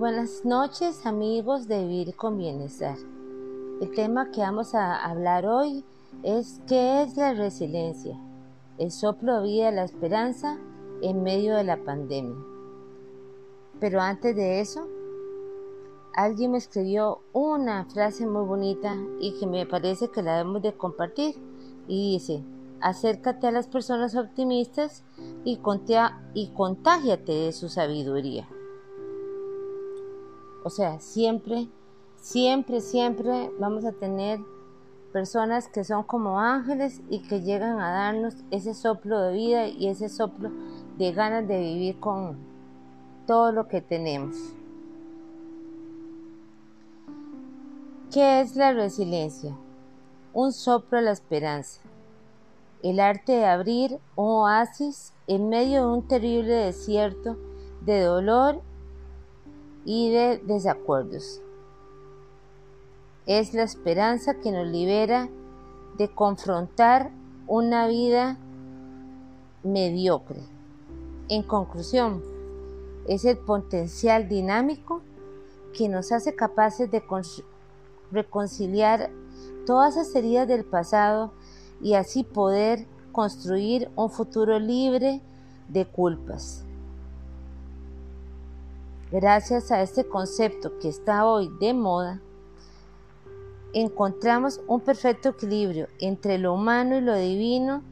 buenas noches amigos de Vivir con Bienestar. El tema que vamos a hablar hoy es ¿qué es la resiliencia? El soplo de vida, la esperanza en medio de la pandemia. Pero antes de eso, alguien me escribió una frase muy bonita y que me parece que la debemos de compartir y dice, acércate a las personas optimistas y contágiate de su sabiduría. O sea, siempre, siempre, siempre vamos a tener personas que son como ángeles y que llegan a darnos ese soplo de vida y ese soplo de ganas de vivir con todo lo que tenemos. ¿Qué es la resiliencia? Un soplo a la esperanza. El arte de abrir un oasis en medio de un terrible desierto de dolor y de desacuerdos. Es la esperanza que nos libera de confrontar una vida mediocre. En conclusión, es el potencial dinámico que nos hace capaces de reconciliar todas esas heridas del pasado y así poder construir un futuro libre de culpas. Gracias a este concepto que está hoy de moda, encontramos un perfecto equilibrio entre lo humano y lo divino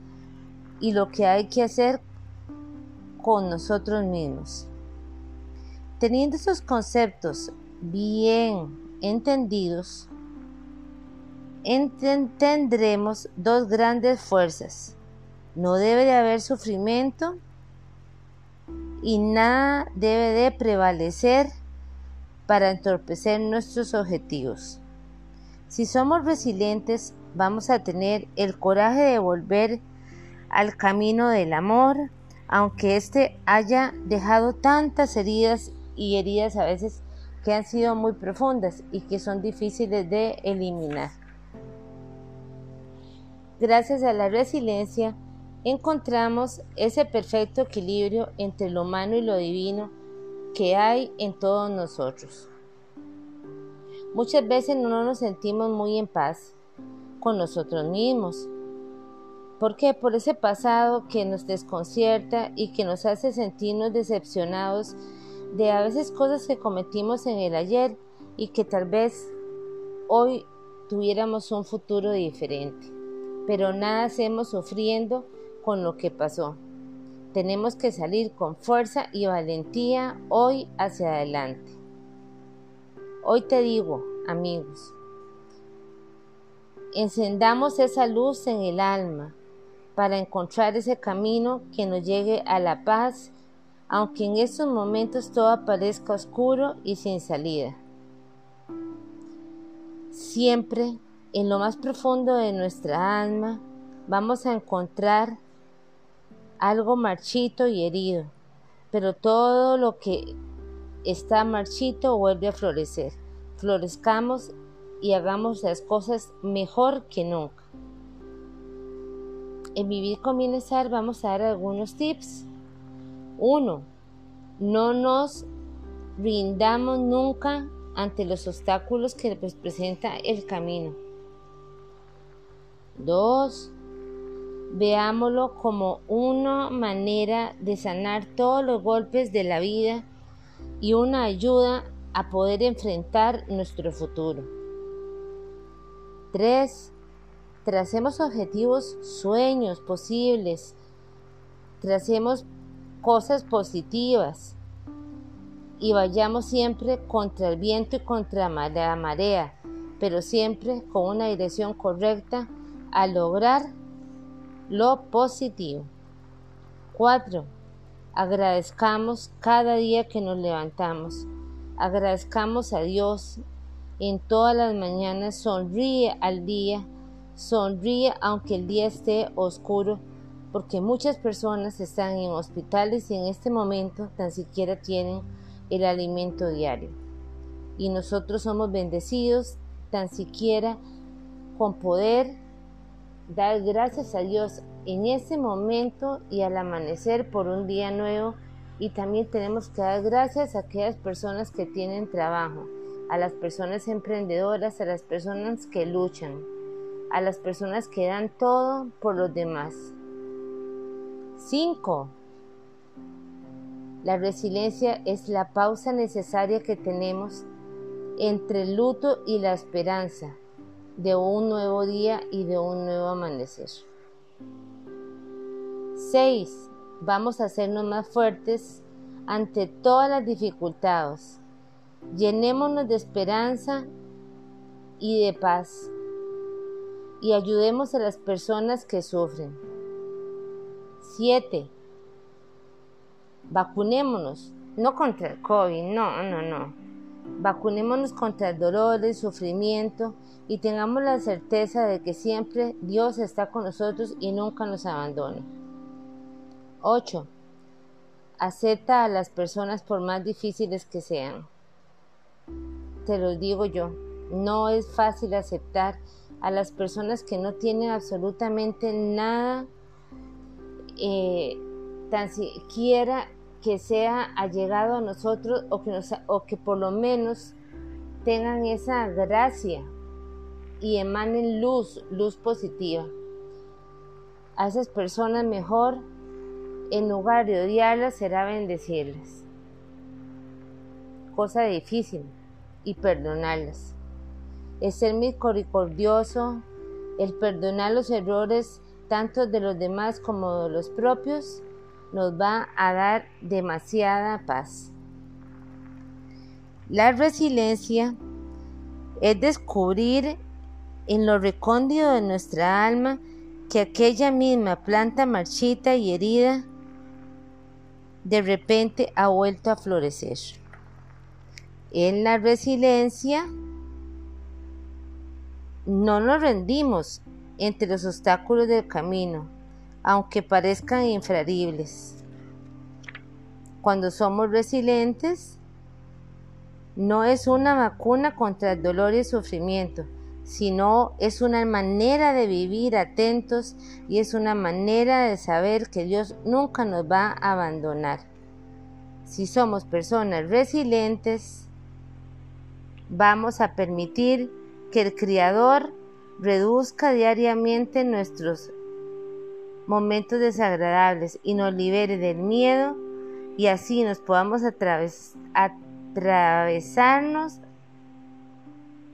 y lo que hay que hacer con nosotros mismos. Teniendo esos conceptos bien entendidos, tendremos dos grandes fuerzas. No debe de haber sufrimiento y nada debe de prevalecer para entorpecer nuestros objetivos. Si somos resilientes, vamos a tener el coraje de volver al camino del amor, aunque éste haya dejado tantas heridas y heridas a veces que han sido muy profundas y que son difíciles de eliminar. Gracias a la resiliencia, encontramos ese perfecto equilibrio entre lo humano y lo divino que hay en todos nosotros. Muchas veces no nos sentimos muy en paz con nosotros mismos. ¿Por qué? Por ese pasado que nos desconcierta y que nos hace sentirnos decepcionados de a veces cosas que cometimos en el ayer y que tal vez hoy tuviéramos un futuro diferente. Pero nada hacemos sufriendo con lo que pasó. Tenemos que salir con fuerza y valentía hoy hacia adelante. Hoy te digo, amigos, encendamos esa luz en el alma para encontrar ese camino que nos llegue a la paz, aunque en estos momentos todo parezca oscuro y sin salida. Siempre, en lo más profundo de nuestra alma, vamos a encontrar algo marchito y herido, pero todo lo que está marchito vuelve a florecer. Florezcamos y hagamos las cosas mejor que nunca. En Vivir con Bienestar vamos a dar algunos tips. Uno, no nos rindamos nunca ante los obstáculos que nos presenta el camino. Dos, Veámoslo como una manera de sanar todos los golpes de la vida y una ayuda a poder enfrentar nuestro futuro. 3. Tracemos objetivos, sueños posibles. Tracemos cosas positivas y vayamos siempre contra el viento y contra la marea, pero siempre con una dirección correcta a lograr lo positivo. 4. Agradezcamos cada día que nos levantamos. Agradezcamos a Dios en todas las mañanas. Sonríe al día. Sonríe aunque el día esté oscuro, porque muchas personas están en hospitales y en este momento tan siquiera tienen el alimento diario. Y nosotros somos bendecidos tan siquiera con poder Dar gracias a Dios en ese momento y al amanecer por un día nuevo Y también tenemos que dar gracias a aquellas personas que tienen trabajo, a las personas emprendedoras, a las personas que luchan, a las personas que dan todo por los demás. 5. La resiliencia es la pausa necesaria que tenemos entre el luto y la esperanza de un nuevo día y de un nuevo amanecer. 6. Vamos a hacernos más fuertes ante todas las dificultades. Llenémonos de esperanza y de paz y ayudemos a las personas que sufren. 7. Vacunémonos, no contra el COVID, no, no, no. Vacunémonos contra el dolor, el sufrimiento y tengamos la certeza de que siempre Dios está con nosotros y nunca nos abandona. 8. Acepta a las personas por más difíciles que sean. Te lo digo yo, no es fácil aceptar a las personas que no tienen absolutamente nada, eh, tan siquiera que sea allegado a nosotros o que, o que por lo menos tengan esa gracia y emanen luz, luz positiva. A esas personas mejor, en lugar de odiarlas, será bendecirlas. Cosa difícil y perdonarlas. Es ser misericordioso, el perdonar los errores tanto de los demás como de los propios, nos va a dar demasiada paz. La resiliencia es descubrir en lo recóndito de nuestra alma que aquella misma planta marchita y herida de repente ha vuelto a florecer. En la resiliencia no nos rendimos entre los obstáculos del camino, aunque parezcan infraribles. Cuando somos resilientes, no es una vacuna contra el dolor y el sufrimiento, sino es una manera de vivir atentos y es una manera de saber que Dios nunca nos va a abandonar. Si somos personas resilientes, vamos a permitir que el Creador reduzca diariamente nuestros momentos desagradables y nos libere del miedo y así nos podamos atravesarnos,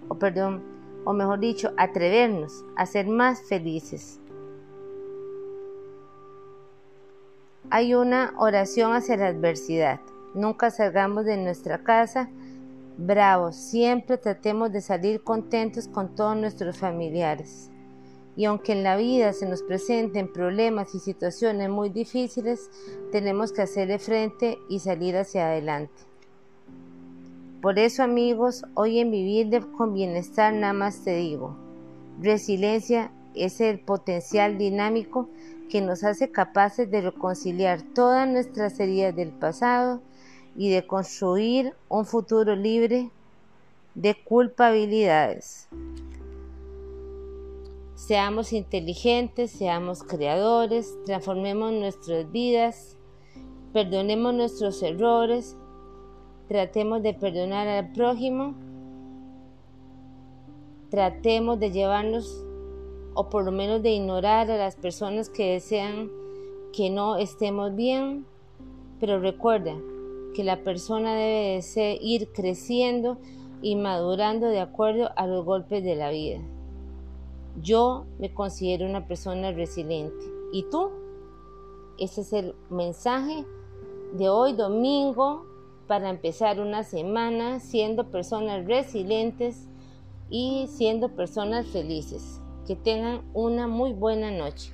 o perdón, o mejor dicho, atrevernos a ser más felices. Hay una oración hacia la adversidad. Nunca salgamos de nuestra casa bravos, siempre tratemos de salir contentos con todos nuestros familiares. Y aunque en la vida se nos presenten problemas y situaciones muy difíciles, tenemos que hacerle frente y salir hacia adelante. Por eso amigos, hoy en Vivir con Bienestar nada más te digo, resiliencia es el potencial dinámico que nos hace capaces de reconciliar todas nuestras heridas del pasado y de construir un futuro libre de culpabilidades. Seamos inteligentes, seamos creadores, transformemos nuestras vidas, perdonemos nuestros errores tratemos de perdonar al prójimo, tratemos de llevarnos o por lo menos de ignorar a las personas que desean que no estemos bien, pero recuerda que la persona debe de ir creciendo y madurando de acuerdo a los golpes de la vida. Yo me considero una persona resiliente. ¿Y tú? Ese es el mensaje de hoy domingo para empezar una semana siendo personas resilientes y siendo personas felices. Que tengan una muy buena noche.